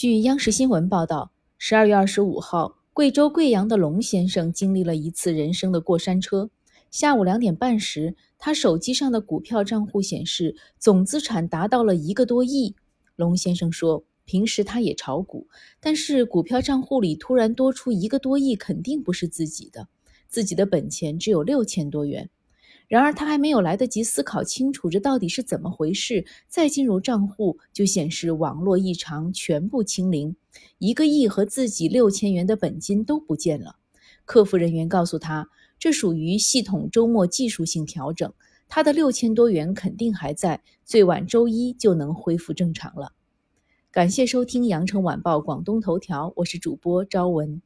据央视新闻报道，十二月二十五号，贵州贵阳的龙先生经历了一次人生的过山车。下午两点半时，他手机上的股票账户显示总资产达到了一个多亿。龙先生说，平时他也炒股，但是股票账户里突然多出一个多亿，肯定不是自己的，自己的本钱只有六千多元。然而他还没有来得及思考清楚这到底是怎么回事，再进入账户就显示网络异常，全部清零，一个亿和自己六千元的本金都不见了。客服人员告诉他，这属于系统周末技术性调整，他的六千多元肯定还在，最晚周一就能恢复正常了。感谢收听羊城晚报广东头条，我是主播朝文。